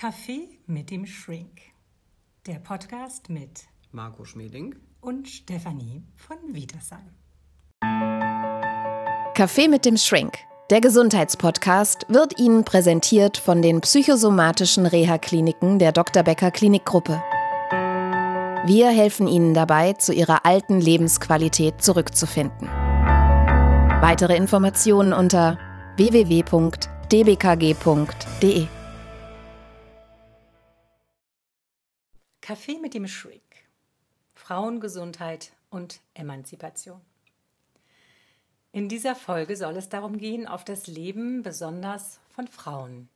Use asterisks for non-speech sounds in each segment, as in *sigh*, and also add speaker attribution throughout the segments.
Speaker 1: Kaffee mit dem Shrink. Der Podcast mit
Speaker 2: Marco Schmeding
Speaker 1: und Stefanie von Wietersheim.
Speaker 3: Kaffee mit dem Shrink. Der Gesundheitspodcast wird Ihnen präsentiert von den psychosomatischen Reha-Kliniken der Dr. Becker Klinikgruppe. Wir helfen Ihnen dabei, zu Ihrer alten Lebensqualität zurückzufinden. Weitere Informationen unter www.dbkg.de.
Speaker 1: Kaffee mit dem Shrink. Frauengesundheit und Emanzipation. In dieser Folge soll es darum gehen, auf das Leben besonders von Frauen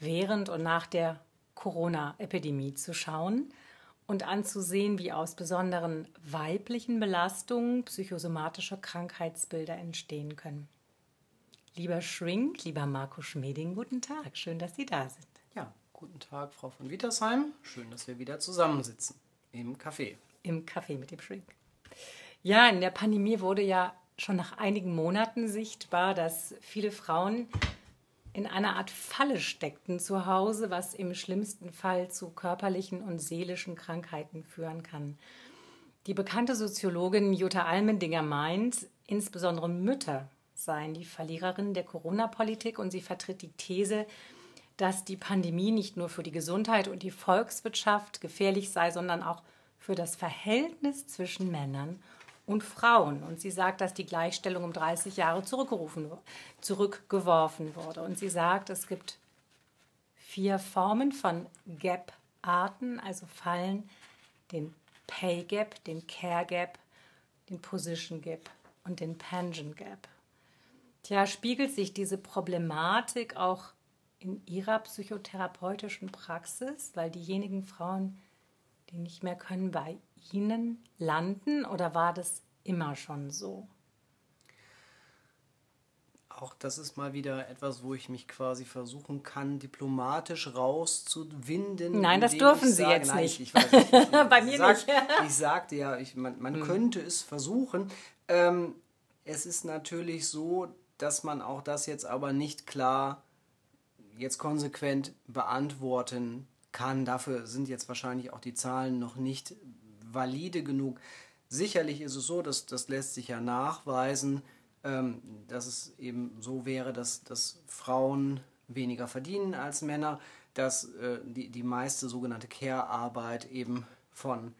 Speaker 1: während und nach der Corona-Epidemie zu schauen und anzusehen, wie aus besonderen weiblichen Belastungen psychosomatische Krankheitsbilder entstehen können. Lieber Shrink, lieber Marco Schmeding, guten Tag. Schön, dass Sie da sind.
Speaker 2: Guten Tag, Frau von Wietersheim. Schön, dass wir wieder zusammensitzen im Café.
Speaker 1: Im Café mit dem Shrink. Ja, in der Pandemie wurde ja schon nach einigen Monaten sichtbar, dass viele Frauen in einer Art Falle steckten zu Hause, was im schlimmsten Fall zu körperlichen und seelischen Krankheiten führen kann. Die bekannte Soziologin Jutta Almendinger meint, insbesondere Mütter seien die Verliererinnen der Corona-Politik und sie vertritt die These, dass die Pandemie nicht nur für die Gesundheit und die Volkswirtschaft gefährlich sei, sondern auch für das Verhältnis zwischen Männern und Frauen. Und sie sagt, dass die Gleichstellung um 30 Jahre zurückgeworfen wurde. Und sie sagt, es gibt vier Formen von Gap-Arten, also Fallen, den Pay Gap, den Care Gap, den Position Gap und den Pension Gap. Tja, spiegelt sich diese Problematik auch in Ihrer psychotherapeutischen Praxis, weil diejenigen Frauen, die nicht mehr können, bei Ihnen landen oder war das immer schon so?
Speaker 2: Auch das ist mal wieder etwas, wo ich mich quasi versuchen kann, diplomatisch rauszuwinden.
Speaker 1: Nein, das dürfen Sie
Speaker 2: sage,
Speaker 1: jetzt
Speaker 2: nein,
Speaker 1: nicht.
Speaker 2: Ich, weiß, ich, *laughs*
Speaker 1: Bei mir
Speaker 2: sag,
Speaker 1: nicht. *laughs*
Speaker 2: ich sagte ja, man, man
Speaker 1: Hm.
Speaker 2: könnte es versuchen. Ähm, es ist natürlich so, dass man auch das jetzt aber nicht klar jetzt konsequent beantworten kann. Dafür sind jetzt wahrscheinlich auch die Zahlen noch nicht valide genug. Sicherlich ist es so, dass das lässt sich ja nachweisen, ähm, dass es eben so wäre, dass, dass Frauen weniger verdienen als Männer, dass äh, die, die meiste sogenannte Care-Arbeit eben von,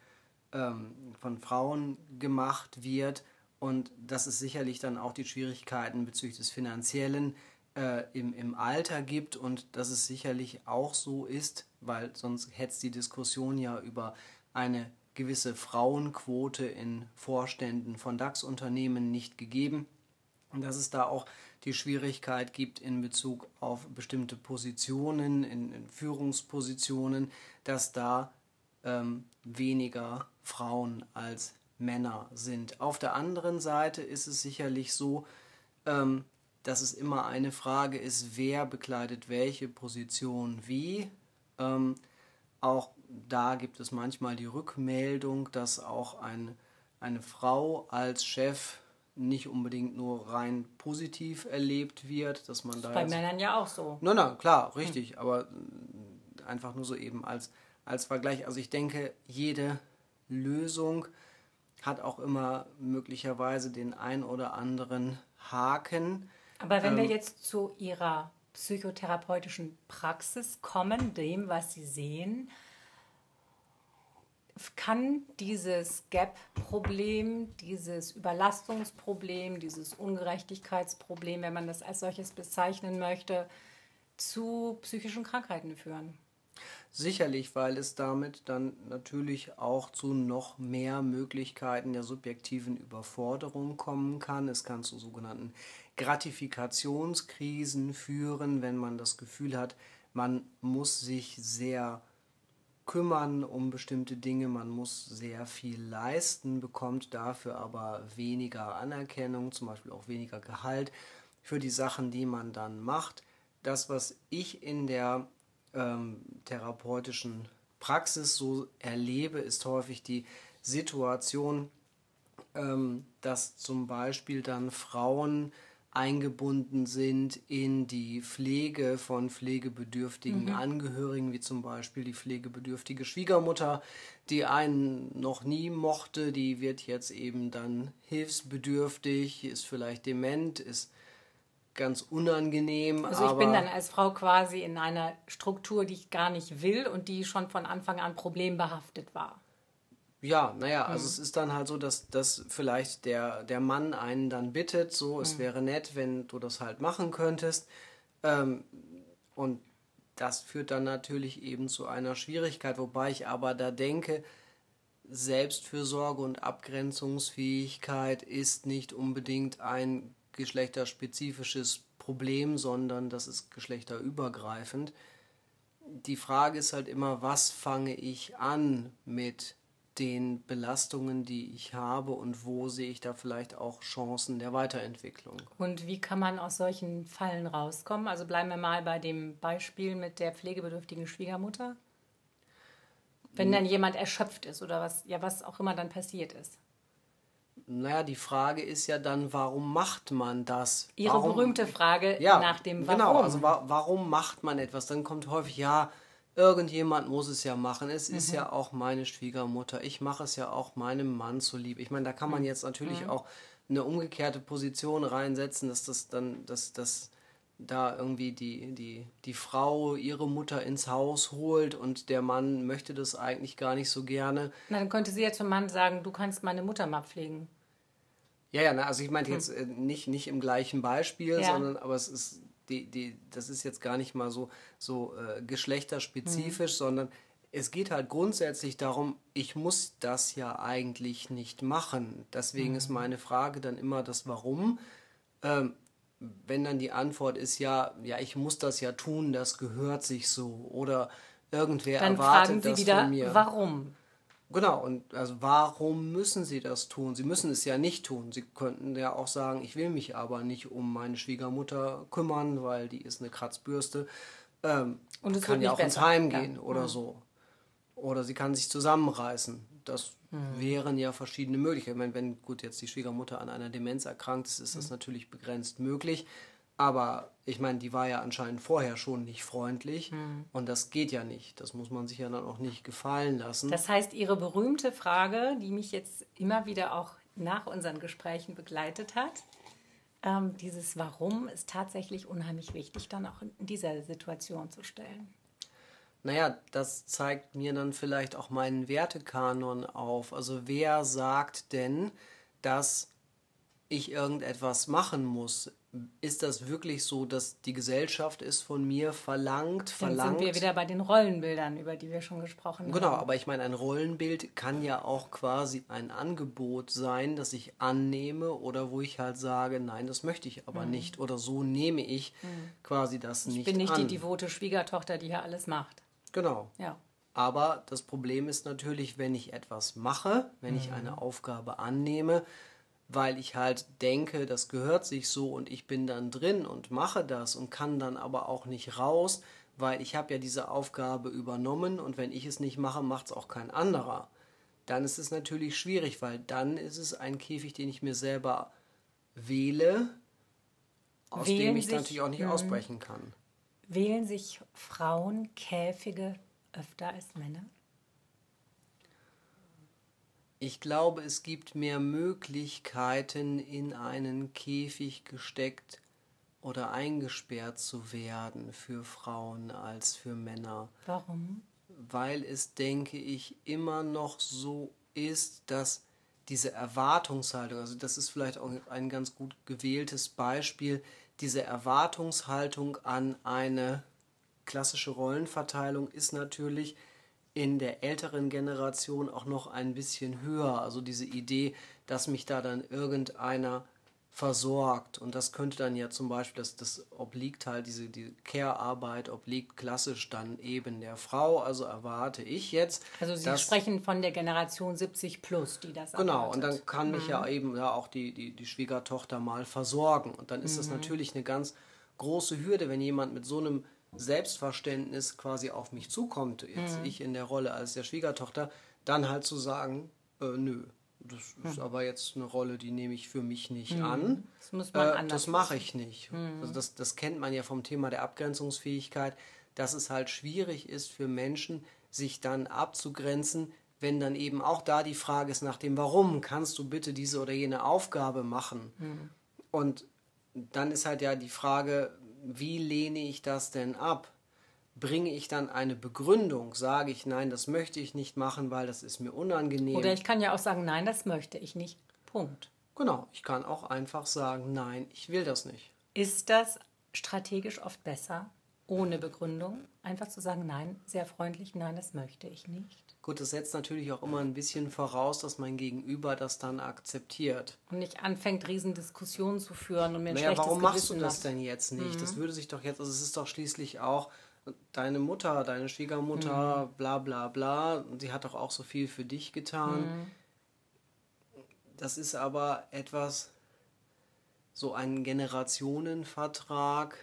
Speaker 2: ähm, von Frauen gemacht wird und dass es sicherlich dann auch die Schwierigkeiten bezüglich des Finanziellen äh, im, im Alter gibt und dass es sicherlich auch so ist, weil sonst hätte es die Diskussion ja über eine gewisse Frauenquote in Vorständen von DAX-Unternehmen nicht gegeben. Und dass es da auch die Schwierigkeit gibt in Bezug auf bestimmte Positionen, in, in Führungspositionen, dass da ähm, weniger Frauen als Männer sind. Auf der anderen Seite ist es sicherlich so, ähm, dass es immer eine Frage ist, wer bekleidet welche Position wie. Ähm, auch da gibt es manchmal die Rückmeldung, dass auch ein, eine Frau als Chef nicht unbedingt nur rein positiv erlebt wird, dass man da
Speaker 1: Bei
Speaker 2: jetzt-
Speaker 1: Männern ja auch so.
Speaker 2: Nein, nein, klar, richtig, aber äh, einfach nur so eben als, als Vergleich. Also ich denke, jede Lösung hat auch immer möglicherweise den ein oder anderen Haken.
Speaker 1: Aber wenn wir
Speaker 2: Ähm,
Speaker 1: jetzt zu Ihrer psychotherapeutischen Praxis kommen, dem, was Sie sehen, kann dieses Gap-Problem, dieses Überlastungsproblem, dieses Ungerechtigkeitsproblem, wenn man das als solches bezeichnen möchte, zu psychischen Krankheiten führen.
Speaker 2: Sicherlich, weil es damit dann natürlich auch zu noch mehr Möglichkeiten der subjektiven Überforderung kommen kann. Es kann zu sogenannten Gratifikationskrisen führen, wenn man das Gefühl hat, man muss sich sehr kümmern um bestimmte Dinge, man muss sehr viel leisten, bekommt dafür aber weniger Anerkennung, zum Beispiel auch weniger Gehalt für die Sachen, die man dann macht. Das, was ich in der ähm, therapeutischen Praxis so erlebe, ist häufig die Situation, ähm, dass zum Beispiel dann Frauen eingebunden sind in die Pflege von pflegebedürftigen
Speaker 1: Mhm.
Speaker 2: Angehörigen, wie zum Beispiel die pflegebedürftige Schwiegermutter, die einen noch nie mochte, die wird jetzt eben dann hilfsbedürftig, ist vielleicht dement, ist ganz unangenehm.
Speaker 1: Also ich bin dann als Frau quasi in einer Struktur, die ich gar nicht will und die schon von Anfang an problembehaftet war.
Speaker 2: Ja, naja, also es ist dann halt so, dass, dass vielleicht der, der Mann einen dann bittet, so, es wäre nett, wenn du das halt machen könntest. Ähm, und das führt dann natürlich eben zu einer Schwierigkeit, wobei ich aber da denke, Selbstfürsorge und Abgrenzungsfähigkeit ist nicht unbedingt ein geschlechterspezifisches Problem, sondern das ist geschlechterübergreifend. Die Frage ist halt immer, was fange ich an mit den Belastungen, die ich habe und wo sehe ich da vielleicht auch Chancen der Weiterentwicklung.
Speaker 1: Und wie kann man aus solchen Fallen rauskommen? Also bleiben wir mal bei dem Beispiel mit der pflegebedürftigen Schwiegermutter. Wenn dann jemand erschöpft ist oder was, ja, was auch immer dann passiert ist.
Speaker 2: Naja, die Frage ist ja dann, warum macht man das?
Speaker 1: Ihre
Speaker 2: warum,
Speaker 1: berühmte Frage
Speaker 2: ja,
Speaker 1: nach dem Warum.
Speaker 2: Genau, also wa warum macht man etwas? Dann kommt häufig, ja, irgendjemand muss es ja machen. Es ist
Speaker 1: Mhm.
Speaker 2: ja auch meine Schwiegermutter. Ich mache es ja auch meinem Mann zuliebe. Ich meine, da kann
Speaker 1: Mhm.
Speaker 2: man jetzt natürlich auch eine umgekehrte Position reinsetzen, dass das dann, dass das da irgendwie die, die, die Frau ihre Mutter ins Haus holt und der Mann möchte das eigentlich gar nicht so gerne.
Speaker 1: Na, dann könnte sie ja zum Mann sagen, du kannst meine Mutter mal pflegen.
Speaker 2: Ja, ja, na, also ich meinte jetzt äh, nicht, nicht im gleichen Beispiel,
Speaker 1: Hm. Ja.
Speaker 2: sondern aber es ist die, die, das ist jetzt gar nicht mal so, so äh, geschlechterspezifisch, sondern es geht halt grundsätzlich darum, ich muss das ja eigentlich nicht machen. Deswegen ist meine Frage dann immer das Warum. Ähm, wenn dann die Antwort ist ja, ja, ich muss das ja tun, das gehört sich so. Oder irgendwer
Speaker 1: Dann
Speaker 2: erwartet
Speaker 1: fragen sie
Speaker 2: das
Speaker 1: wieder,
Speaker 2: von mir.
Speaker 1: warum?
Speaker 2: Genau, und also warum müssen sie das tun? Sie müssen es ja nicht tun. Sie könnten ja auch sagen, ich will mich aber nicht um meine Schwiegermutter kümmern, weil die ist eine Kratzbürste. Ähm,
Speaker 1: Und es
Speaker 2: kann ja auch ins
Speaker 1: besser.
Speaker 2: Heim
Speaker 1: Ja.
Speaker 2: gehen oder so. Oder sie kann sich zusammenreißen. Das
Speaker 1: Mhm.
Speaker 2: wären ja verschiedene Möglichkeiten. Ich meine, wenn gut jetzt die Schwiegermutter an einer Demenz erkrankt ist, ist das
Speaker 1: Mhm.
Speaker 2: natürlich begrenzt möglich. Aber ich meine, die war ja anscheinend vorher schon nicht freundlich
Speaker 1: Mhm.
Speaker 2: und das geht ja nicht. Das muss man sich ja dann auch nicht gefallen lassen.
Speaker 1: Das heißt, Ihre berühmte Frage, die mich jetzt immer wieder auch nach unseren Gesprächen begleitet hat, ähm, dieses Warum ist tatsächlich unheimlich wichtig, dann auch in dieser Situation zu stellen.
Speaker 2: Naja, das zeigt mir dann vielleicht auch meinen Wertekanon auf. Also wer sagt denn, dass ich irgendetwas machen muss? Ist das wirklich so, dass die Gesellschaft es von mir verlangt?
Speaker 1: Dann
Speaker 2: verlangt?
Speaker 1: sind wir wieder bei den Rollenbildern, über die wir schon gesprochen
Speaker 2: Genau,
Speaker 1: haben.
Speaker 2: aber ich meine, ein Rollenbild kann ja auch quasi ein Angebot sein, das ich annehme oder wo ich halt sage, nein, das möchte ich aber nicht oder so nehme ich quasi das nicht
Speaker 1: Mhm. Ich bin nicht
Speaker 2: an.
Speaker 1: die devote Schwiegertochter, die hier alles macht.
Speaker 2: Genau.
Speaker 1: Ja.
Speaker 2: Aber das Problem ist natürlich, wenn ich etwas mache, wenn ich eine Aufgabe annehme, weil ich halt denke, das gehört sich so und ich bin dann drin und mache das und kann dann aber auch nicht raus, weil ich habe ja diese Aufgabe übernommen und wenn ich es nicht mache, macht es auch kein anderer. Dann ist es natürlich schwierig, weil dann ist es ein Käfig, den ich mir selber wähle, aus
Speaker 1: Wählen
Speaker 2: dem ich
Speaker 1: sich-
Speaker 2: natürlich auch nicht ausbrechen kann.
Speaker 1: Wählen sich Frauen Käfige öfter als Männer?
Speaker 2: Ich glaube, es gibt mehr Möglichkeiten, in einen Käfig gesteckt oder eingesperrt zu werden für Frauen als für Männer,
Speaker 1: Warum?
Speaker 2: weil es, denke ich, immer noch so ist, dass diese Erwartungshaltung, also das ist vielleicht auch ein ganz gut gewähltes Beispiel, diese Erwartungshaltung an eine klassische Rollenverteilung ist natürlich in der älteren Generation auch noch ein bisschen höher. Also diese Idee, dass mich da dann irgendeiner versorgt. Und das könnte dann ja zum Beispiel, das, das obliegt halt, diese, die Care-Arbeit obliegt klassisch dann eben der Frau. Also erwarte ich jetzt.
Speaker 1: Also Sie
Speaker 2: dass-
Speaker 1: sprechen von der Generation 70 plus, die das
Speaker 2: Genau,
Speaker 1: erwartet.
Speaker 2: und dann kann mich
Speaker 1: Mhm.
Speaker 2: ja eben ja auch die, die, die Schwiegertochter mal versorgen. Und dann ist das
Speaker 1: Mhm.
Speaker 2: natürlich eine ganz große Hürde, wenn jemand mit so einem Selbstverständnis quasi auf mich zukommt, jetzt
Speaker 1: Mhm.
Speaker 2: ich in der Rolle als der Schwiegertochter, dann halt zu sagen, äh, nö, Das ist hm. aber jetzt eine Rolle, die nehme ich für mich nicht hm. an.
Speaker 1: Das muss man
Speaker 2: äh,
Speaker 1: anders
Speaker 2: Das mache ich nicht. Hm. Also das, das kennt man ja vom Thema der Abgrenzungsfähigkeit, dass es halt schwierig ist für Menschen, sich dann abzugrenzen, wenn dann eben auch da die Frage ist nach dem Warum kannst du bitte diese oder jene Aufgabe machen? Hm. Und dann ist halt ja die Frage, wie lehne ich das denn ab? Bringe ich dann eine Begründung? Sage ich, nein, das möchte ich nicht machen, weil das ist mir unangenehm.
Speaker 1: Oder ich kann ja auch sagen, nein, das möchte ich nicht. Punkt.
Speaker 2: Genau, ich kann auch einfach sagen, nein, ich will das nicht.
Speaker 1: Ist das strategisch oft besser, ohne Begründung, einfach zu sagen, nein, sehr freundlich, nein, das möchte ich nicht?
Speaker 2: Gut, das setzt natürlich auch immer ein bisschen voraus, dass mein Gegenüber das dann akzeptiert.
Speaker 1: Und nicht anfängt, Riesendiskussionen zu führen und mir ein
Speaker 2: naja,
Speaker 1: schlechtes
Speaker 2: warum
Speaker 1: Gewissen
Speaker 2: machst du das
Speaker 1: macht.
Speaker 2: denn jetzt nicht? Mhm. Das würde sich doch jetzt, also es ist doch schließlich auch deine Mutter, deine Schwiegermutter, mhm. bla bla bla. Und sie hat doch auch so viel für dich getan. Mhm. Das ist aber etwas, so ein Generationenvertrag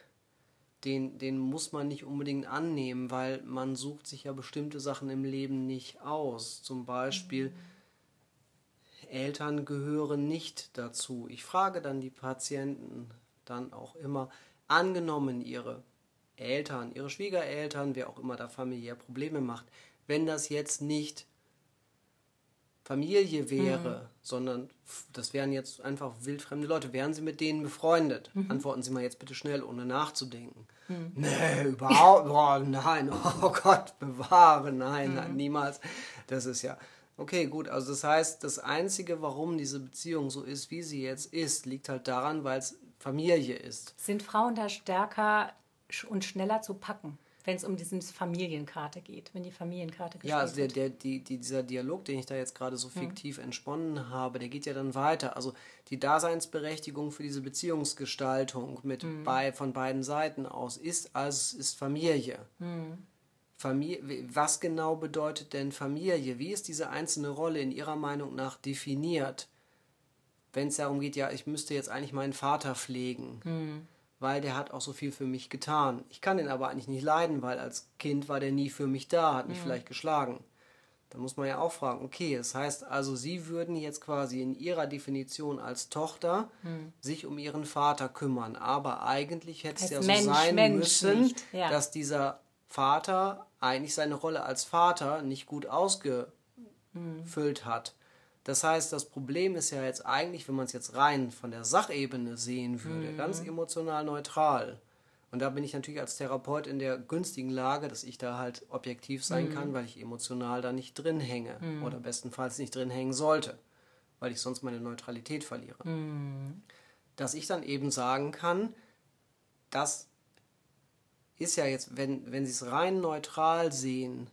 Speaker 2: den, den muss man nicht unbedingt annehmen, weil man sucht sich ja bestimmte Sachen im Leben nicht aus. Zum Beispiel, mhm. Eltern gehören nicht dazu. Ich frage dann die Patienten dann auch immer, angenommen ihre Eltern, ihre Schwiegereltern, wer auch immer da familiär Probleme macht, wenn das jetzt nicht Familie wäre, mhm. sondern das wären jetzt einfach wildfremde Leute. Wären Sie mit denen befreundet? Mhm. Antworten Sie mal jetzt bitte schnell, ohne nachzudenken. Mhm. Nee, überhaupt, oh, nein, *laughs* oh Gott, bewahre, nein, nein, mhm. niemals. Das ist ja, okay, gut, also das heißt, das Einzige, warum diese Beziehung so ist, wie sie jetzt ist, liegt halt daran, weil es Familie ist.
Speaker 1: Sind Frauen da stärker und schneller zu packen? Wenn es um diese Familienkarte geht, wenn die Familienkarte
Speaker 2: gespielt Ja, also der, der, die, die, dieser Dialog, den ich da jetzt gerade so fiktiv mhm. entsponnen habe, der geht ja dann weiter. Also die Daseinsberechtigung für diese Beziehungsgestaltung mit mhm. bei, von beiden Seiten aus ist also ist Familie. Mhm. Familie. Was genau bedeutet denn Familie? Wie ist diese einzelne Rolle in Ihrer Meinung nach definiert? Wenn es darum geht, ja, ich müsste jetzt eigentlich meinen Vater pflegen. Mhm weil der hat auch so viel für mich getan. Ich kann den aber eigentlich nicht leiden, weil als Kind war der nie für mich da, hat mich mhm. vielleicht geschlagen. Da muss man ja auch fragen, okay, das heißt also, Sie würden jetzt quasi in Ihrer Definition als Tochter mhm. sich um Ihren Vater kümmern, aber eigentlich hätte es ja Mensch, so sein Mensch müssen, ja. dass dieser Vater eigentlich seine Rolle als Vater nicht gut ausgefüllt mhm. hat. Das heißt, das Problem ist ja jetzt eigentlich, wenn man es jetzt rein von der Sachebene sehen würde, mhm. ganz emotional neutral. Und da bin ich natürlich als Therapeut in der günstigen Lage, dass ich da halt objektiv sein mhm. kann, weil ich emotional da nicht drin hänge mhm. oder bestenfalls nicht drin hängen sollte, weil ich sonst meine Neutralität verliere. Mhm. Dass ich dann eben sagen kann, das ist ja jetzt, wenn, wenn Sie es rein neutral sehen,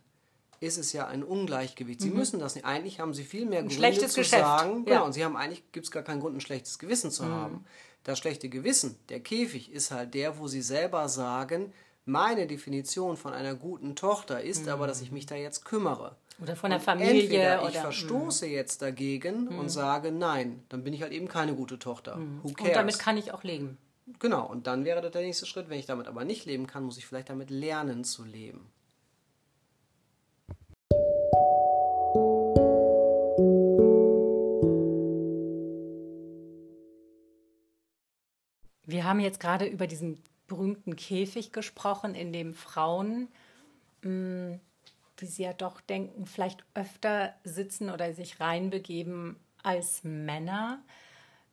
Speaker 2: ist es ja ein Ungleichgewicht. Sie mhm. müssen das nicht. Eigentlich haben sie viel mehr
Speaker 1: ein Gründe zu Geschäft. sagen.
Speaker 2: Ja. Genau, und sie haben eigentlich gibt es gar keinen Grund, ein schlechtes Gewissen zu mhm. haben. Das schlechte Gewissen, der Käfig, ist halt der, wo sie selber sagen, meine Definition von einer guten Tochter ist mhm. aber, dass ich mich da jetzt kümmere.
Speaker 1: Oder von der Familie. Entweder
Speaker 2: ich oder, verstoße mhm. jetzt dagegen und mhm. sage, nein, dann bin ich halt eben keine gute Tochter.
Speaker 1: Mhm. Who cares? Und damit kann ich auch leben.
Speaker 2: Genau, und dann wäre das der nächste Schritt. Wenn ich damit aber nicht leben kann, muss ich vielleicht damit lernen zu leben.
Speaker 1: Wir haben jetzt gerade über diesen berühmten Käfig gesprochen, in dem Frauen, mh, mm, wie sie ja doch denken, vielleicht öfter sitzen oder sich reinbegeben als Männer.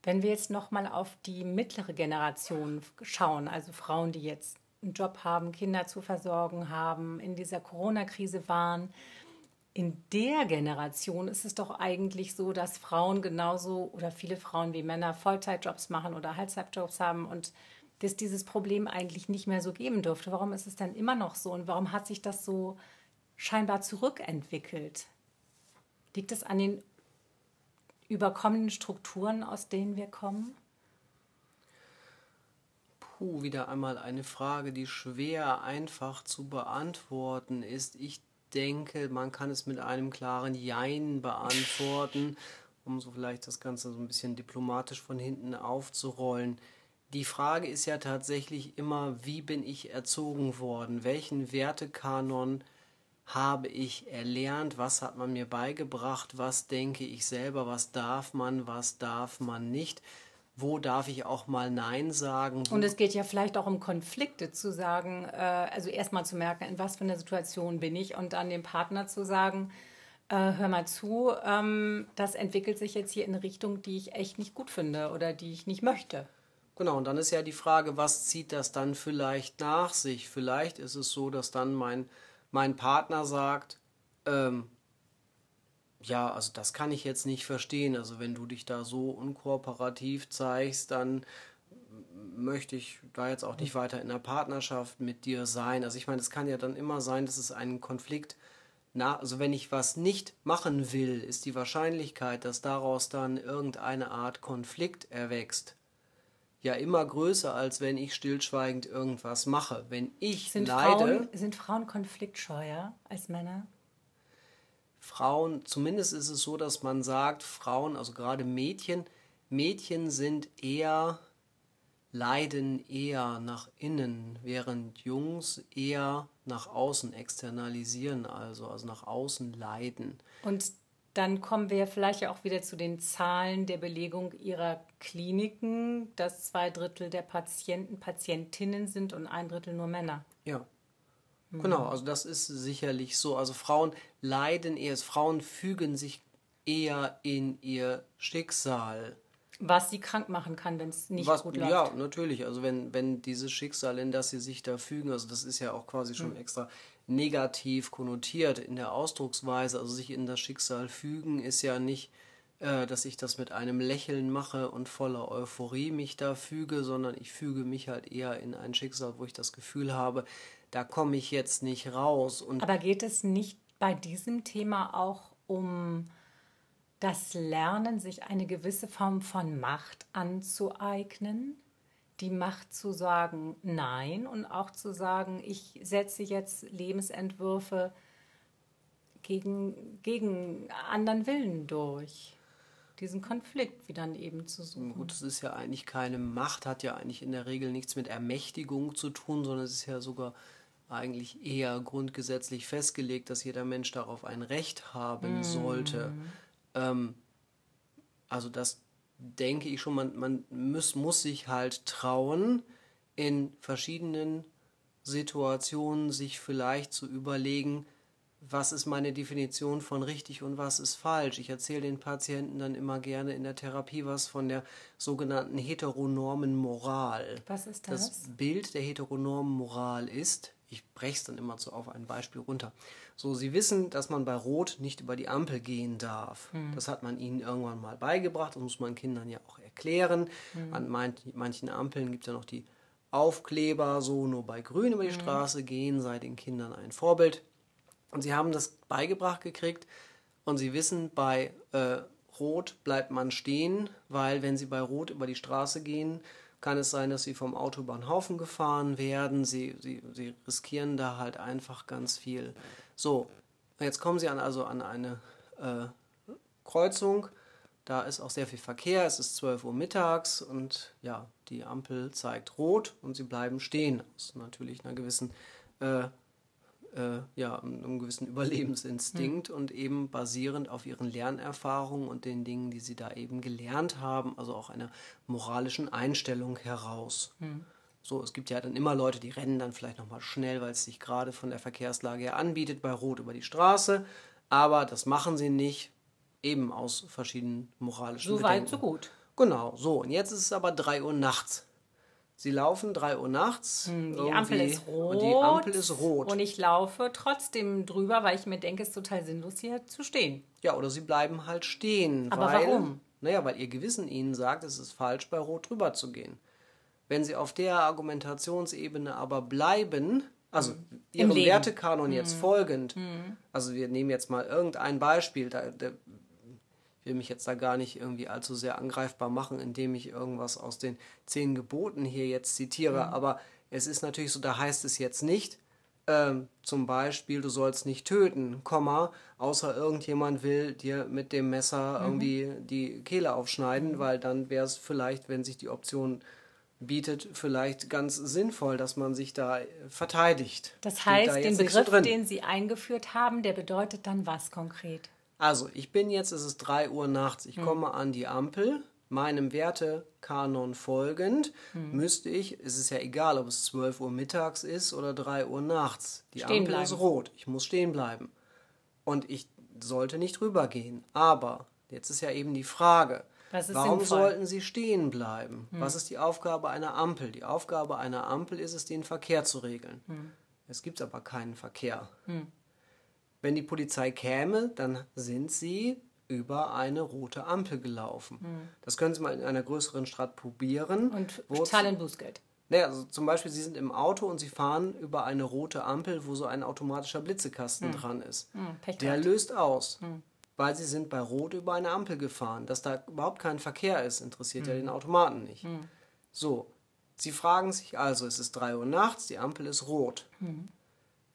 Speaker 1: Wenn wir jetzt noch mal auf die mittlere Generation schauen, also Frauen, die jetzt einen Job haben, Kinder zu versorgen haben, in dieser Corona-Krise waren, in der Generation ist es doch eigentlich so, dass Frauen genauso oder viele Frauen wie Männer Vollzeitjobs machen oder Halbzeitjobs haben und dass dieses Problem eigentlich nicht mehr so geben dürfte. Warum ist es dann immer noch so und warum hat sich das so scheinbar zurückentwickelt? Liegt es an den überkommenen Strukturen, aus denen wir kommen?
Speaker 2: Puh, wieder einmal eine Frage, die schwer einfach zu beantworten ist. Ich denke, man kann es mit einem klaren Jein beantworten, um so vielleicht das Ganze so ein bisschen diplomatisch von hinten aufzurollen. Die Frage ist ja tatsächlich immer, wie bin ich erzogen worden? Welchen Wertekanon habe ich erlernt, was hat man mir beigebracht, was denke ich selber, was darf man, was darf man nicht, wo darf ich auch mal Nein sagen.
Speaker 1: Und es geht ja vielleicht auch um Konflikte zu sagen, äh, also erstmal zu merken, in was für einer Situation bin ich und dann dem Partner zu sagen, äh, hör mal zu, ähm, das entwickelt sich jetzt hier in eine Richtung, die ich echt nicht gut finde oder die ich nicht möchte.
Speaker 2: Genau, und dann ist ja die Frage, was zieht das dann vielleicht nach sich? Vielleicht ist es so, dass dann mein, mein Partner sagt, ähm, ja, also das kann ich jetzt nicht verstehen. Also wenn du dich da so unkooperativ zeigst, dann möchte ich da jetzt auch nicht weiter in der Partnerschaft mit dir sein. Also ich meine, es kann ja dann immer sein, dass es einen Konflikt na, also wenn ich was nicht machen will, ist die Wahrscheinlichkeit, dass daraus dann irgendeine Art Konflikt erwächst, ja immer größer, als wenn ich stillschweigend irgendwas mache. Wenn ich
Speaker 1: sind
Speaker 2: leide.
Speaker 1: Frauen, sind Frauen konfliktscheuer als Männer?
Speaker 2: Frauen, zumindest ist es so, dass man sagt, Frauen, also gerade Mädchen, Mädchen sind eher, leiden eher nach innen, während Jungs eher nach außen externalisieren, also, also nach außen leiden.
Speaker 1: Und dann kommen wir vielleicht ja auch wieder zu den Zahlen der Belegung ihrer Kliniken, dass zwei Drittel der Patienten Patientinnen sind und ein Drittel nur Männer.
Speaker 2: Ja. Genau, also das ist sicherlich so. Also Frauen leiden eher, Frauen fügen sich eher in ihr Schicksal.
Speaker 1: Was sie krank machen kann, wenn es nicht
Speaker 2: Was,
Speaker 1: gut läuft.
Speaker 2: ja, natürlich. Also wenn, wenn dieses Schicksal, in das sie sich da fügen, also das ist ja auch quasi schon extra negativ konnotiert in der Ausdrucksweise. Also sich in das Schicksal fügen ist ja nicht, äh, dass ich das mit einem Lächeln mache und voller Euphorie mich da füge, sondern ich füge mich halt eher in ein Schicksal, wo ich das Gefühl habe, da komme ich jetzt nicht raus. Und
Speaker 1: Aber geht es nicht bei diesem Thema auch um das Lernen, sich eine gewisse Form von Macht anzueignen? Die Macht zu sagen Nein und auch zu sagen, ich setze jetzt Lebensentwürfe gegen, gegen anderen Willen durch. Diesen Konflikt wie dann eben zu suchen.
Speaker 2: Gut, es ist ja eigentlich keine Macht, hat ja eigentlich in der Regel nichts mit Ermächtigung zu tun, sondern es ist ja sogar eigentlich eher grundgesetzlich festgelegt, dass jeder Mensch darauf ein Recht haben sollte. Ähm, also das denke ich schon, man, man muss, muss sich halt trauen, in verschiedenen Situationen sich vielleicht zu überlegen, was ist meine Definition von richtig und was ist falsch. Ich erzähle den Patienten dann immer gerne in der Therapie was von der sogenannten heteronormen Moral.
Speaker 1: Was ist das?
Speaker 2: Das Bild der heteronormen Moral ist, ich breche es dann immer so auf ein Beispiel runter. So, Sie wissen, dass man bei Rot nicht über die Ampel gehen darf. Das hat man Ihnen irgendwann mal beigebracht. Das muss man Kindern ja auch erklären. An mein, manchen Ampeln gibt es ja noch die Aufkleber, so nur bei Grün über die Straße gehen, sei den Kindern ein Vorbild. Und sie haben das beigebracht gekriegt und sie wissen, bei äh, Rot bleibt man stehen, weil wenn sie bei Rot über die Straße gehen, kann es sein, dass sie vom Auto über den Haufen gefahren werden. Sie, sie, sie riskieren da halt einfach ganz viel. So, jetzt kommen sie an, also an eine äh, Kreuzung. Da ist auch sehr viel Verkehr. Es ist 12 Uhr mittags und ja, die Ampel zeigt rot und sie bleiben stehen. Aus natürlich einer gewissen äh, äh, ja, einem gewissen *laughs* Überlebensinstinkt und eben basierend auf ihren Lernerfahrungen und den Dingen, die sie da eben gelernt haben, also auch einer moralischen Einstellung heraus. So, es gibt ja dann immer Leute, die rennen dann vielleicht nochmal schnell, weil es sich gerade von der Verkehrslage her anbietet, bei Rot über die Straße, aber das machen sie nicht, eben aus verschiedenen moralischen
Speaker 1: So weit,
Speaker 2: Bedenken.
Speaker 1: so gut.
Speaker 2: Genau, so, und jetzt ist es aber 3 Uhr nachts. Sie laufen 3 Uhr nachts.
Speaker 1: Hm, Die Ampel ist rot.
Speaker 2: Und die Ampel ist rot.
Speaker 1: Und ich laufe trotzdem drüber, weil ich mir denke, es ist total sinnlos, hier zu stehen.
Speaker 2: Ja, oder sie bleiben halt stehen.
Speaker 1: Aber
Speaker 2: weil,
Speaker 1: warum?
Speaker 2: Naja, weil ihr Gewissen ihnen sagt, es ist falsch, bei Rot drüber zu gehen. Wenn sie auf der Argumentationsebene aber bleiben, also ihrem
Speaker 1: Leben.
Speaker 2: Wertekanon jetzt folgend, also wir nehmen jetzt mal irgendein Beispiel, da, da, will mich jetzt da gar nicht irgendwie allzu sehr angreifbar machen, indem ich irgendwas aus den zehn Geboten hier jetzt zitiere, aber es ist natürlich so, da heißt es jetzt nicht, ähm, zum Beispiel, du sollst nicht töten, Komma, außer irgendjemand will dir mit dem Messer irgendwie die Kehle aufschneiden, weil dann wäre es vielleicht, wenn sich die Option bietet vielleicht ganz sinnvoll, dass man sich da verteidigt.
Speaker 1: Das heißt,
Speaker 2: da
Speaker 1: den
Speaker 2: so
Speaker 1: Begriff,
Speaker 2: drin.
Speaker 1: den Sie eingeführt haben, der bedeutet dann was konkret?
Speaker 2: Also, ich bin jetzt, es ist 3 Uhr nachts,
Speaker 1: Hm.
Speaker 2: ich komme an die Ampel. Meinem Wertekanon folgend
Speaker 1: Hm.
Speaker 2: müsste ich, es ist ja egal, ob es 12 Uhr mittags ist oder 3 Uhr nachts. Die
Speaker 1: Stehen
Speaker 2: Ampel ist
Speaker 1: bleiben.
Speaker 2: rot. Ich muss stehen bleiben. Und ich sollte nicht rübergehen. Aber jetzt ist ja eben die Frage,
Speaker 1: ist
Speaker 2: warum
Speaker 1: sinnvoll? Hm.
Speaker 2: sollten Sie stehen bleiben? Was ist die Aufgabe einer Ampel? Die Aufgabe einer Ampel ist es, den Verkehr zu regeln.
Speaker 1: Hm.
Speaker 2: Es gibt aber keinen Verkehr. Wenn die Polizei käme, dann sind sie über eine rote Ampel gelaufen. Das können Sie mal in einer größeren Stadt probieren.
Speaker 1: Hm. Und zahlen Bußgeld.
Speaker 2: naja, also zum Beispiel, Sie sind im Auto und Sie fahren über eine rote Ampel, wo so ein automatischer Blitzekasten dran ist.
Speaker 1: Pech
Speaker 2: Der löst aus, weil Sie sind bei Rot über eine Ampel gefahren. Dass da überhaupt kein Verkehr ist, interessiert ja den Automaten nicht. So, Sie fragen sich also, es ist 3 Uhr nachts, die Ampel ist rot.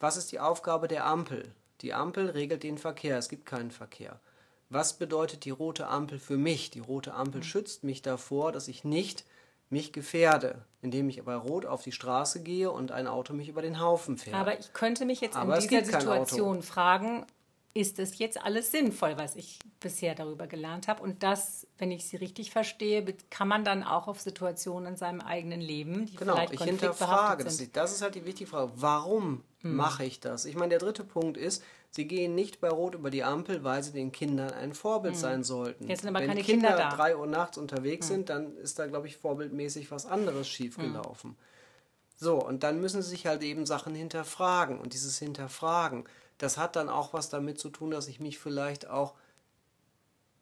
Speaker 2: Was ist die Aufgabe der Ampel? Die Ampel regelt den Verkehr, es gibt keinen Verkehr. Was bedeutet die rote Ampel für mich? Die rote Ampel schützt mich davor, dass ich nicht mich gefährde, indem ich bei Rot auf die Straße gehe und ein Auto mich über den Haufen fährt.
Speaker 1: Aber ich könnte mich jetzt
Speaker 2: Aber
Speaker 1: in
Speaker 2: es
Speaker 1: dieser Situation fragen, ist es jetzt alles sinnvoll, was ich bisher darüber gelernt habe? Und das, wenn ich Sie richtig verstehe, kann man dann auch auf Situationen in seinem eigenen Leben, die
Speaker 2: Genau,
Speaker 1: vielleicht
Speaker 2: ich hinterfrage das.
Speaker 1: sind.
Speaker 2: Das ist halt die wichtige Frage. Warum mache ich das? Ich meine, der dritte Punkt ist, Sie gehen nicht bei Rot über die Ampel, weil Sie den Kindern ein Vorbild sein sollten.
Speaker 1: Jetzt sind aber
Speaker 2: Wenn
Speaker 1: keine
Speaker 2: Kinder
Speaker 1: Kinder da.
Speaker 2: drei Uhr nachts unterwegs sind, dann ist da, glaube ich, vorbildmäßig was anderes schiefgelaufen. So, und dann müssen Sie sich halt eben Sachen hinterfragen. Und dieses Hinterfragen, das hat dann auch was damit zu tun, dass ich mich vielleicht auch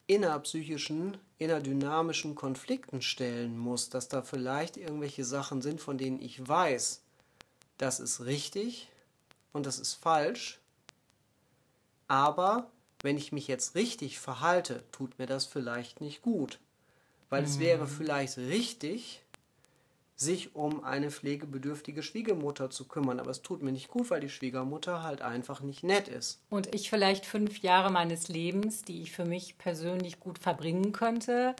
Speaker 2: innerpsychischen, innerdynamischen Konflikten stellen muss, dass da vielleicht irgendwelche Sachen sind, von denen ich weiß, das ist richtig und das ist falsch, aber wenn ich mich jetzt richtig verhalte, tut mir das vielleicht nicht gut, weil es wäre vielleicht richtig, sich um eine pflegebedürftige Schwiegermutter zu kümmern, aber es tut mir nicht gut, weil die Schwiegermutter halt einfach nicht nett ist.
Speaker 1: Und ich vielleicht fünf Jahre meines Lebens, die ich für mich persönlich gut verbringen könnte,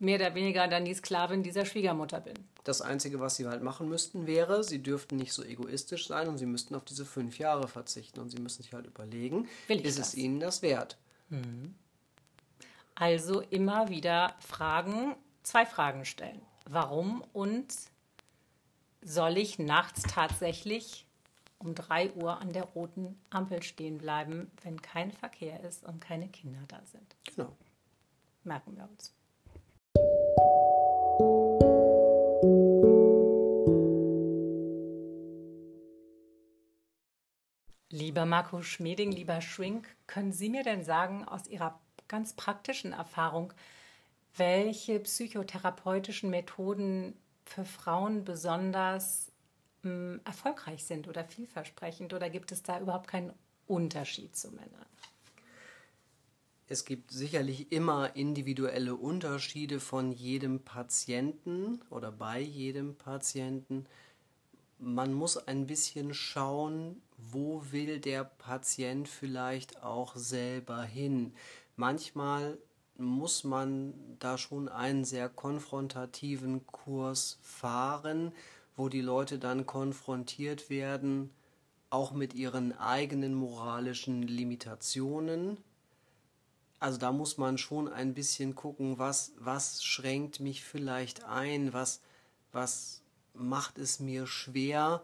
Speaker 1: mehr oder weniger dann die Sklavin dieser Schwiegermutter bin.
Speaker 2: Das Einzige, was sie halt machen müssten, wäre, sie dürften nicht so egoistisch sein und sie müssten auf diese fünf Jahre verzichten. Und sie müssen sich halt überlegen, ist
Speaker 1: das?
Speaker 2: es ihnen das wert?
Speaker 1: Also immer wieder Fragen, zwei Fragen stellen. Warum und soll ich nachts tatsächlich um 3 Uhr an der roten Ampel stehen bleiben, wenn kein Verkehr ist und keine Kinder da sind?
Speaker 2: Genau.
Speaker 1: Merken wir uns. Lieber Marco Schmeding, lieber Shrink, können Sie mir denn sagen, aus Ihrer ganz praktischen Erfahrung, welche psychotherapeutischen Methoden für Frauen besonders mh, erfolgreich sind oder vielversprechend? Oder gibt es da überhaupt keinen Unterschied zu Männern?
Speaker 2: Es gibt sicherlich immer individuelle Unterschiede von jedem Patienten oder bei jedem Patienten. Man muss ein bisschen schauen, wo will der Patient vielleicht auch selber hin. Manchmal muss man da schon einen sehr konfrontativen Kurs fahren, wo die Leute dann konfrontiert werden, auch mit ihren eigenen moralischen Limitationen. Also da muss man schon ein bisschen gucken, was, was schränkt mich vielleicht ein, was, was macht es mir schwer,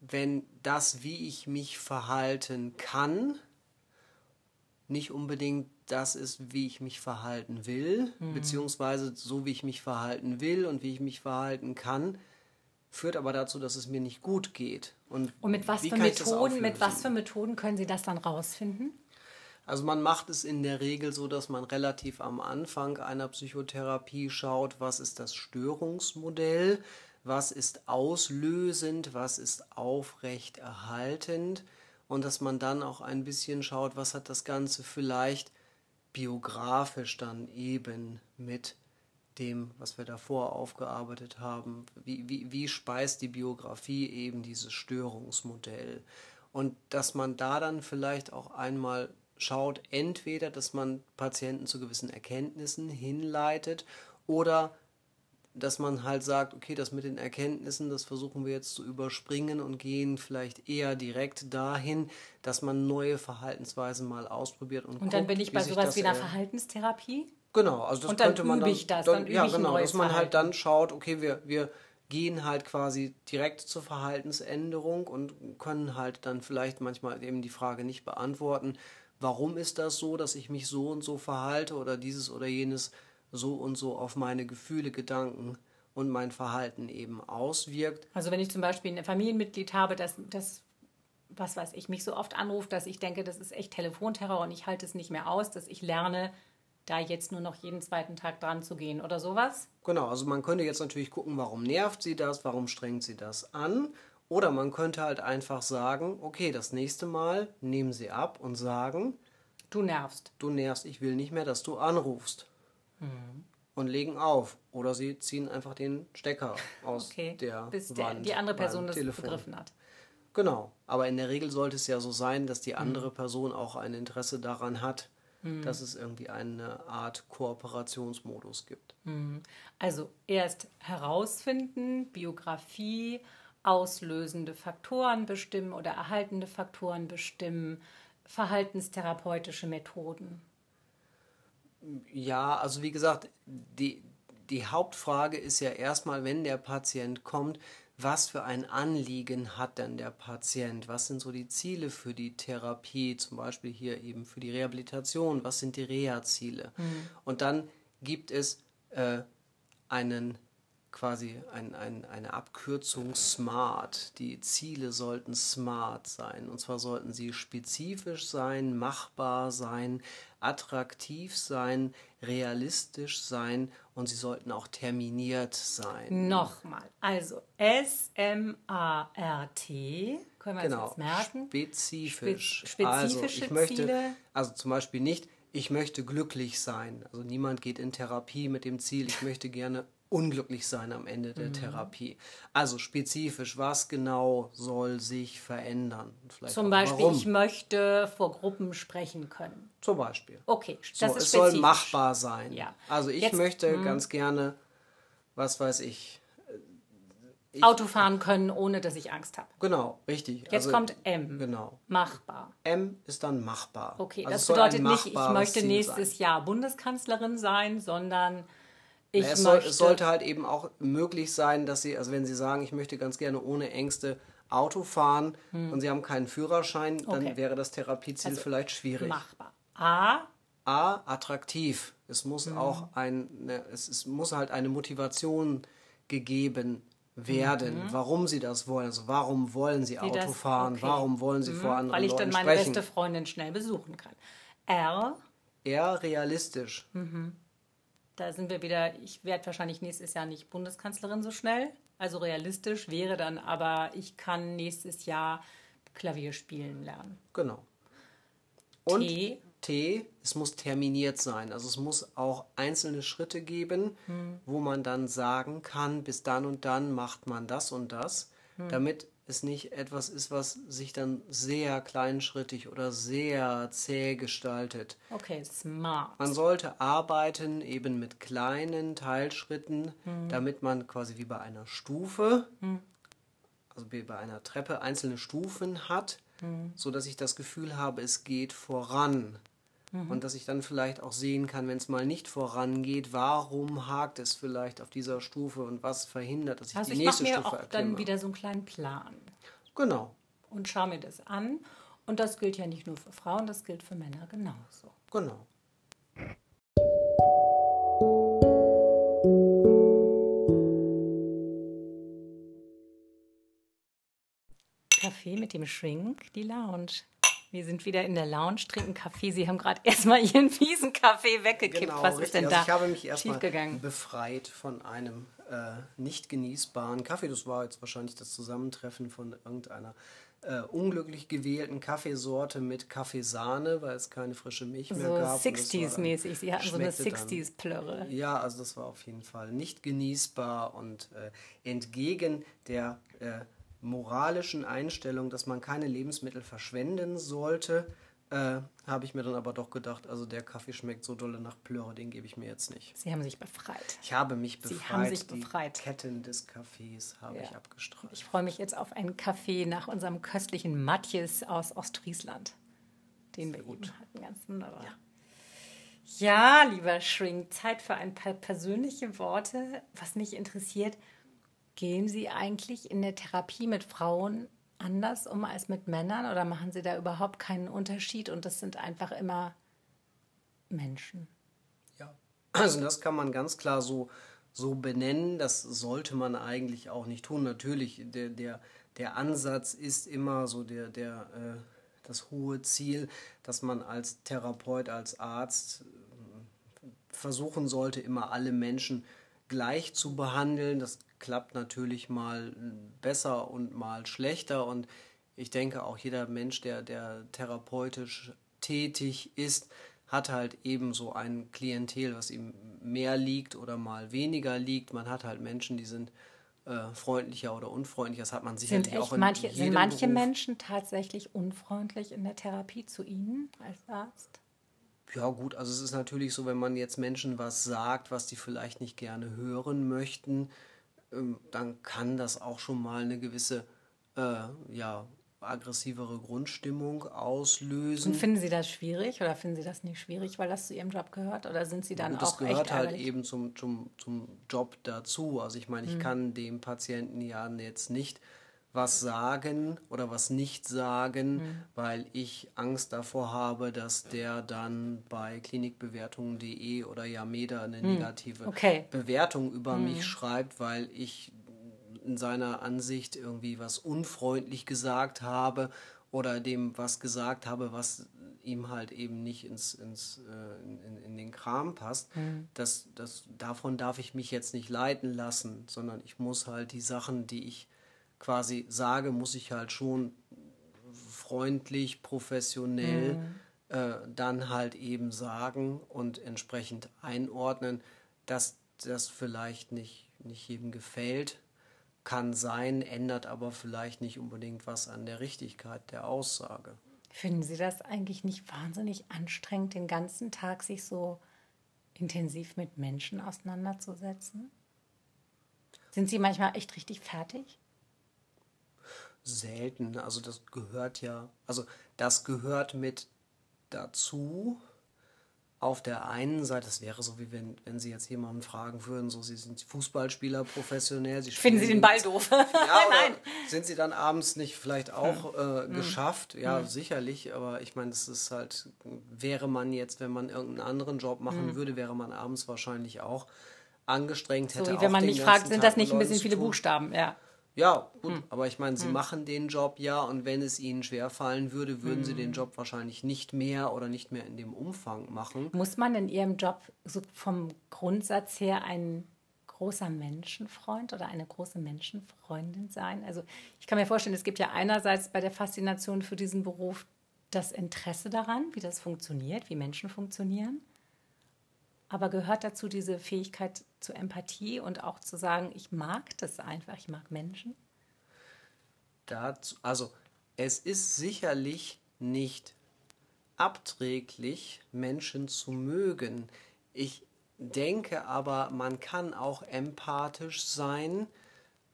Speaker 2: wenn das, wie ich mich verhalten kann, nicht unbedingt das ist, wie ich mich verhalten will, beziehungsweise so, wie ich mich verhalten will und wie ich mich verhalten kann, führt aber dazu, dass es mir nicht gut geht. Und,
Speaker 1: Und mit was für Methoden, mit was für Methoden können Sie das dann rausfinden?
Speaker 2: Also man macht es in der Regel so, dass man relativ am Anfang einer Psychotherapie schaut, was ist das Störungsmodell, was ist auslösend, was ist aufrechterhaltend und dass man dann auch ein bisschen schaut, was hat das Ganze vielleicht biografisch dann eben mit dem, was wir davor aufgearbeitet haben. Wie, wie, wie speist die Biografie eben dieses Störungsmodell? Und dass man da dann vielleicht auch einmal schaut, entweder, dass man Patienten zu gewissen Erkenntnissen hinleitet oder dass man halt sagt, okay, das mit den Erkenntnissen, das versuchen wir jetzt zu überspringen und gehen vielleicht eher direkt dahin, dass man neue Verhaltensweisen mal ausprobiert und
Speaker 1: Und dann bin ich bei sowas wie einer Verhaltenstherapie.
Speaker 2: Genau, also das
Speaker 1: und dann
Speaker 2: könnte man
Speaker 1: übe
Speaker 2: dann,
Speaker 1: ich das,
Speaker 2: dann,
Speaker 1: dann übe
Speaker 2: ja
Speaker 1: ich
Speaker 2: genau, dass man halt
Speaker 1: Verhalten.
Speaker 2: dann schaut, okay, wir wir gehen halt quasi direkt zur Verhaltensänderung und können halt dann vielleicht manchmal eben die Frage nicht beantworten, warum ist das so, dass ich mich so und so verhalte oder dieses oder jenes so und so auf meine Gefühle, Gedanken und mein Verhalten eben auswirkt.
Speaker 1: Also wenn ich zum Beispiel ein Familienmitglied habe, das, das, was weiß ich, mich so oft anruft, dass ich denke, das ist echt Telefonterror und ich halte es nicht mehr aus, dass ich lerne, da jetzt nur noch jeden zweiten Tag dran zu gehen oder sowas.
Speaker 2: Genau, also man könnte jetzt natürlich gucken, warum nervt sie das, warum strengt sie das an. Oder man könnte halt einfach sagen, okay, das nächste Mal nehmen sie ab und sagen,
Speaker 1: Du nervst.
Speaker 2: du nervst, ich will nicht mehr, dass du anrufst.
Speaker 1: Mhm.
Speaker 2: Und legen auf. Oder sie ziehen einfach den Stecker aus
Speaker 1: Okay.
Speaker 2: der
Speaker 1: Bis der,
Speaker 2: Wand
Speaker 1: die andere Person das
Speaker 2: Telefon.
Speaker 1: begriffen hat.
Speaker 2: Genau. Aber in der Regel sollte es ja so sein, dass
Speaker 1: Mhm.
Speaker 2: die andere Person auch ein Interesse daran hat, dass es irgendwie eine Art Kooperationsmodus gibt.
Speaker 1: Also erst herausfinden, Biografie, auslösende Faktoren bestimmen oder erhaltende Faktoren bestimmen, verhaltenstherapeutische Methoden.
Speaker 2: Ja, also wie gesagt, die, die Hauptfrage ist ja erstmal, wenn der Patient kommt, was für ein Anliegen hat denn der Patient? Was sind so die Ziele für die Therapie, zum Beispiel hier eben für die Rehabilitation? Was sind die Reha-Ziele? Und dann gibt es äh, einen quasi ein, ein, eine Abkürzung SMART. Die Ziele sollten SMART sein. Und zwar sollten sie spezifisch sein, machbar sein, attraktiv sein, realistisch sein und sie sollten auch terminiert sein.
Speaker 1: Nochmal. Also S-M-A-R-T. Können wir
Speaker 2: Genau,
Speaker 1: jetzt merken?
Speaker 2: spezifisch.
Speaker 1: Spez-
Speaker 2: also
Speaker 1: spezifische
Speaker 2: ich möchte,
Speaker 1: Ziele?
Speaker 2: also zum Beispiel nicht, ich möchte glücklich sein. Also niemand geht in Therapie mit dem Ziel, ich möchte gerne unglücklich sein am Ende
Speaker 1: Mhm.
Speaker 2: der Therapie. Also spezifisch, was genau soll sich verändern? Vielleicht
Speaker 1: Zum Beispiel,
Speaker 2: warum.
Speaker 1: ich möchte vor Gruppen sprechen können.
Speaker 2: Zum Beispiel.
Speaker 1: Okay,
Speaker 2: So,
Speaker 1: das ist
Speaker 2: es soll
Speaker 1: spezifisch.
Speaker 2: machbar sein.
Speaker 1: Ja.
Speaker 2: Also ich
Speaker 1: Jetzt- hm.
Speaker 2: möchte ganz gerne, was weiß ich, ich
Speaker 1: Auto fahren können, ohne dass ich Angst habe.
Speaker 2: Genau, richtig.
Speaker 1: Jetzt
Speaker 2: also,
Speaker 1: kommt M.
Speaker 2: Genau.
Speaker 1: Machbar.
Speaker 2: M ist dann machbar.
Speaker 1: Okay,
Speaker 2: Also
Speaker 1: das
Speaker 2: soll
Speaker 1: bedeutet nicht, ich möchte
Speaker 2: Ziel
Speaker 1: nächstes
Speaker 2: sein.
Speaker 1: Jahr Bundeskanzlerin sein, sondern ich
Speaker 2: es, soll, es sollte halt eben auch möglich sein, dass Sie, also wenn Sie sagen, ich möchte ganz gerne ohne Ängste Auto fahren und Sie haben keinen Führerschein, dann
Speaker 1: Hm. Okay.
Speaker 2: wäre das Therapieziel
Speaker 1: Also
Speaker 2: vielleicht schwierig.
Speaker 1: machbar. A.
Speaker 2: A, attraktiv. Es muss
Speaker 1: Mhm.
Speaker 2: auch ein, ne, es, es muss halt eine Motivation gegeben werden, warum Sie das wollen. Also warum wollen Sie Auto
Speaker 1: Mhm. das-
Speaker 2: fahren?
Speaker 1: okay.
Speaker 2: Warum wollen Sie vor anderen
Speaker 1: Weil ich dann
Speaker 2: Leuten
Speaker 1: meine
Speaker 2: sprechen?
Speaker 1: beste Freundin schnell besuchen kann. R.
Speaker 2: Eher realistisch.
Speaker 1: Da sind wir wieder, ich werde wahrscheinlich nächstes Jahr nicht Bundeskanzlerin so schnell. Also realistisch wäre dann aber, ich kann nächstes Jahr Klavier spielen lernen.
Speaker 2: Genau. Und
Speaker 1: T.
Speaker 2: T, es muss terminiert sein. Also es muss auch einzelne Schritte geben, wo man dann sagen kann, bis dann und dann macht man das und das, damit es nicht etwas ist, was sich dann sehr kleinschrittig oder sehr zäh gestaltet.
Speaker 1: Okay, smart.
Speaker 2: Man sollte arbeiten eben mit kleinen Teilschritten, damit man quasi wie bei einer Stufe, also wie bei einer Treppe, einzelne Stufen hat, so dass ich das Gefühl habe, es geht voran. Und dass ich dann vielleicht auch sehen kann, wenn es mal nicht vorangeht, warum hakt es vielleicht auf dieser Stufe und was verhindert, dass ich
Speaker 1: Also
Speaker 2: die
Speaker 1: ich
Speaker 2: nächste
Speaker 1: mir
Speaker 2: Stufe
Speaker 1: auch dann
Speaker 2: erklimme.
Speaker 1: wieder so einen kleinen Plan
Speaker 2: Genau,
Speaker 1: und schaue mir das an. Und das gilt ja nicht nur für Frauen, das gilt für Männer genauso.
Speaker 2: genau.
Speaker 1: Kaffee mit dem Shrink, die Lounge. Wir sind wieder in der Lounge, trinken Kaffee. Sie haben gerade *laughs* erstmal Ihren fiesen Kaffee weggekippt. Was ist denn
Speaker 2: Genau, also
Speaker 1: da
Speaker 2: ich habe mich erstmal befreit von einem äh, nicht genießbaren Kaffee. Das war jetzt wahrscheinlich das Zusammentreffen von irgendeiner äh, unglücklich gewählten Kaffeesorte mit Kaffeesahne, weil es keine frische Milch mehr
Speaker 1: So
Speaker 2: gab. war dann-
Speaker 1: 60s-mäßig. Sie hatten so eine
Speaker 2: schmeckte dann-
Speaker 1: 60s-Plörre.
Speaker 2: ja, also das war auf jeden Fall nicht genießbar und äh, entgegen der äh, moralischen Einstellung, dass man keine Lebensmittel verschwenden sollte, Äh, habe ich mir dann aber doch gedacht, also der Kaffee schmeckt so dolle nach Plöre, den gebe ich mir jetzt nicht.
Speaker 1: Sie haben sich befreit.
Speaker 2: Ich habe mich befreit.
Speaker 1: Sie haben sich befreit.
Speaker 2: Die Ketten des Kaffees habe
Speaker 1: Ja.
Speaker 2: ich abgestreift.
Speaker 1: Ich freue mich jetzt auf einen Kaffee nach unserem köstlichen Matjes aus Ostfriesland, den wir eben hatten. Ganz wunderbar. Ja. lieber Shrink, Zeit für ein paar persönliche Worte. Was mich interessiert, gehen Sie eigentlich in der Therapie mit Frauen anders um als mit Männern oder machen Sie da überhaupt keinen Unterschied und das sind einfach immer Menschen?
Speaker 2: Ja, also das kann man ganz klar so, so benennen. Das sollte man eigentlich auch nicht tun. Natürlich, der, der, der Ansatz ist immer so der, der, äh, das hohe Ziel, dass man als Therapeut, als Arzt äh, versuchen sollte, immer alle Menschen gleich zu behandeln. Das klappt natürlich mal besser und mal schlechter. Und ich denke, auch jeder Mensch, der, der therapeutisch tätig ist, hat halt eben so ein Klientel, was ihm mehr liegt oder mal weniger liegt. Man hat halt Menschen, die sind äh, freundlicher oder unfreundlicher. Das hat man
Speaker 1: Sind,
Speaker 2: sicherlich auch
Speaker 1: echt
Speaker 2: in
Speaker 1: manche,
Speaker 2: jedem
Speaker 1: sind manche
Speaker 2: Beruf.
Speaker 1: Menschen tatsächlich unfreundlich in der Therapie zu Ihnen als Arzt?
Speaker 2: Ja, gut, also es ist natürlich so, wenn man jetzt Menschen was sagt, was die vielleicht nicht gerne hören möchten, dann kann das auch schon mal eine gewisse, äh, ja, aggressivere Grundstimmung auslösen.
Speaker 1: Und finden Sie das schwierig oder finden Sie das nicht schwierig, weil das zu Ihrem Job gehört? Oder sind Sie dann
Speaker 2: Und das
Speaker 1: auch
Speaker 2: gehört
Speaker 1: echt
Speaker 2: halt
Speaker 1: ärgerlich?
Speaker 2: eben zum, zum, zum Job dazu. Also ich meine, ich kann dem Patienten ja jetzt nicht was sagen oder was nicht sagen, weil ich Angst davor habe, dass der dann bei klinikbewertungen.de oder Yameda eine negative
Speaker 1: Okay.
Speaker 2: Bewertung über mich schreibt, weil ich in seiner Ansicht irgendwie was unfreundlich gesagt habe oder dem was gesagt habe, was ihm halt eben nicht ins, ins, äh, in, in, den Kram passt. Das, das, davon darf ich mich jetzt nicht leiten lassen, sondern ich muss halt die Sachen, die ich quasi sage, muss ich halt schon freundlich, professionell äh, dann halt eben sagen und entsprechend einordnen, dass das vielleicht nicht, nicht jedem gefällt. Kann sein, ändert aber vielleicht nicht unbedingt was an der Richtigkeit der Aussage.
Speaker 1: Finden Sie das eigentlich nicht wahnsinnig anstrengend, den ganzen Tag sich so intensiv mit Menschen auseinanderzusetzen? Sind Sie manchmal echt richtig fertig?
Speaker 2: Selten, also das gehört ja, also das gehört mit dazu. Auf der einen Seite, das wäre so, wie wenn, wenn Sie jetzt jemanden fragen würden, so Sie sind Fußballspieler professionell. Sie
Speaker 1: Finden Sie den Ball doof?
Speaker 2: Ja, *laughs*
Speaker 1: Nein.
Speaker 2: sind sie dann abends nicht vielleicht auch äh, geschafft? Ja, sicherlich, aber ich meine, das ist halt, wäre man jetzt, wenn man irgendeinen anderen Job machen würde, wäre man abends wahrscheinlich auch angestrengt,
Speaker 1: So
Speaker 2: hätte
Speaker 1: wie
Speaker 2: auch
Speaker 1: wenn man mich
Speaker 2: ganzen
Speaker 1: fragt, sind
Speaker 2: Tag
Speaker 1: das nicht ein bisschen viele
Speaker 2: tun.
Speaker 1: Buchstaben? Ja.
Speaker 2: Ja, gut, aber ich meine, sie machen den Job ja und wenn es ihnen schwerfallen würde, würden sie den Job wahrscheinlich nicht mehr oder nicht mehr in dem Umfang machen.
Speaker 1: Muss man in Ihrem Job so vom Grundsatz her ein großer Menschenfreund oder eine große Menschenfreundin sein? Also ich kann mir vorstellen, es gibt ja einerseits bei der Faszination für diesen Beruf das Interesse daran, wie das funktioniert, wie Menschen funktionieren. Aber gehört dazu diese Fähigkeit zur Empathie und auch zu sagen, ich mag das einfach, ich mag Menschen?
Speaker 2: dazu, also es ist sicherlich nicht abträglich, Menschen zu mögen. Ich denke aber, man kann auch empathisch sein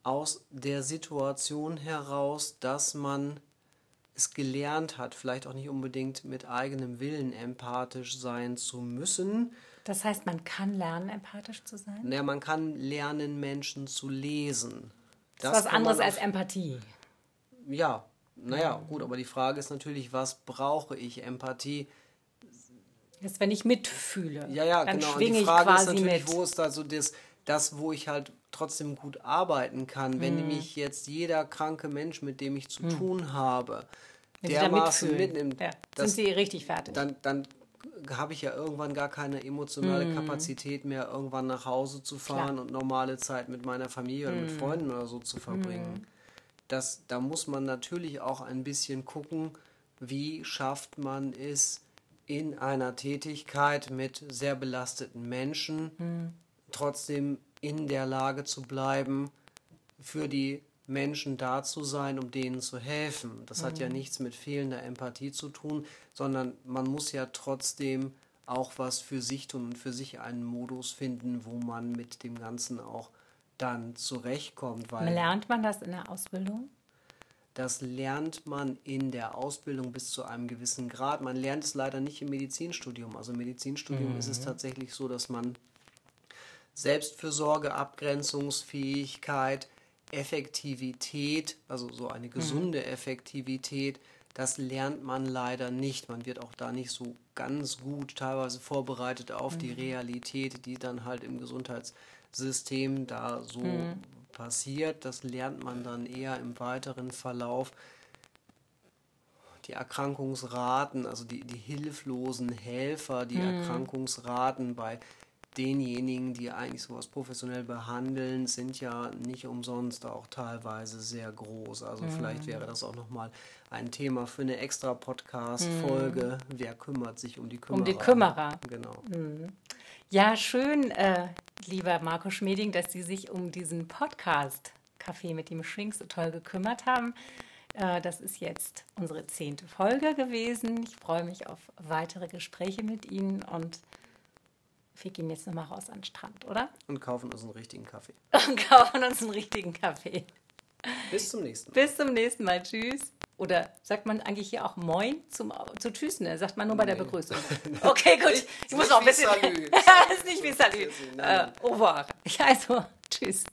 Speaker 2: aus der Situation heraus, dass man es gelernt hat, vielleicht auch nicht unbedingt mit eigenem Willen empathisch sein zu müssen.
Speaker 1: Das heißt, man kann lernen, empathisch zu sein?
Speaker 2: Naja, man kann lernen, Menschen zu lesen.
Speaker 1: Das ist was anderes als Empathie.
Speaker 2: Ja, naja, gut, aber die Frage ist natürlich, was brauche ich? Empathie.
Speaker 1: Das ist, wenn ich mitfühle.
Speaker 2: Ja, ja,
Speaker 1: dann
Speaker 2: genau. Und die Frage
Speaker 1: ich
Speaker 2: ist natürlich,
Speaker 1: mit.
Speaker 2: wo ist da so das, das, wo ich halt trotzdem gut arbeiten kann. Wenn
Speaker 1: Mhm.
Speaker 2: mich jetzt jeder kranke Mensch, mit dem ich zu tun habe,
Speaker 1: Wenn
Speaker 2: dermaßen mitnimmt,
Speaker 1: Ja,
Speaker 2: das,
Speaker 1: sind Sie richtig fertig.
Speaker 2: dann, dann habe ich ja irgendwann gar keine emotionale Kapazität mehr, irgendwann nach Hause zu fahren
Speaker 1: Mhm. Klar. Mhm.
Speaker 2: und normale Zeit mit meiner Familie oder mit Freunden oder so zu verbringen. Das, da muss man natürlich auch ein bisschen gucken, wie schafft man es in einer Tätigkeit mit sehr belasteten Menschen
Speaker 1: Mhm.
Speaker 2: trotzdem in der Lage zu bleiben, für die Menschen da zu sein, um denen zu helfen. Das hat ja nichts mit fehlender Empathie zu tun, sondern man muss ja trotzdem auch was für sich tun und für sich einen Modus finden, wo man mit dem Ganzen auch dann zurechtkommt. Weil
Speaker 1: Lernt man das in der Ausbildung?
Speaker 2: das lernt man in der Ausbildung bis zu einem gewissen Grad. Man lernt es leider nicht im Medizinstudium. Also im Medizinstudium ist es tatsächlich so, dass man Selbstfürsorge, Abgrenzungsfähigkeit, Effektivität, also so eine gesunde Effektivität, das lernt man leider nicht. Man wird auch da nicht so ganz gut teilweise vorbereitet auf die Realität, die dann halt im Gesundheitssystem da so passiert. Das lernt man dann eher im weiteren Verlauf. Die Erkrankungsraten, also die, die hilflosen Helfer, die Erkrankungsraten bei denjenigen, die eigentlich sowas professionell behandeln, sind ja nicht umsonst auch teilweise sehr groß. Also vielleicht wäre das auch nochmal ein Thema für eine extra Podcast-Folge. Wer kümmert sich um die Kümmerer?
Speaker 1: Um die Kümmerer.
Speaker 2: Genau.
Speaker 1: Ja, schön, äh, lieber Marco Schmeding, dass Sie sich um diesen Podcast Kaffee mit dem Shrink so toll gekümmert haben. Äh, das ist jetzt unsere zehnte Folge gewesen. Ich freue mich auf weitere Gespräche mit Ihnen und wir gehen jetzt nochmal raus an den Strand, oder?
Speaker 2: Und kaufen uns einen richtigen Kaffee. *laughs*
Speaker 1: Und kaufen uns einen richtigen Kaffee.
Speaker 2: Bis zum nächsten Mal.
Speaker 1: Bis zum nächsten Mal. Tschüss. Oder sagt man eigentlich hier auch Moin zum, zu Tschüss? Ne? Sagt man nur bei der. Begrüßung. *laughs* Okay, gut. Ich muss noch ein bisschen.
Speaker 2: Salü. *laughs*
Speaker 1: ist nicht wie Salü. Äh, au revoir. Also, tschüss.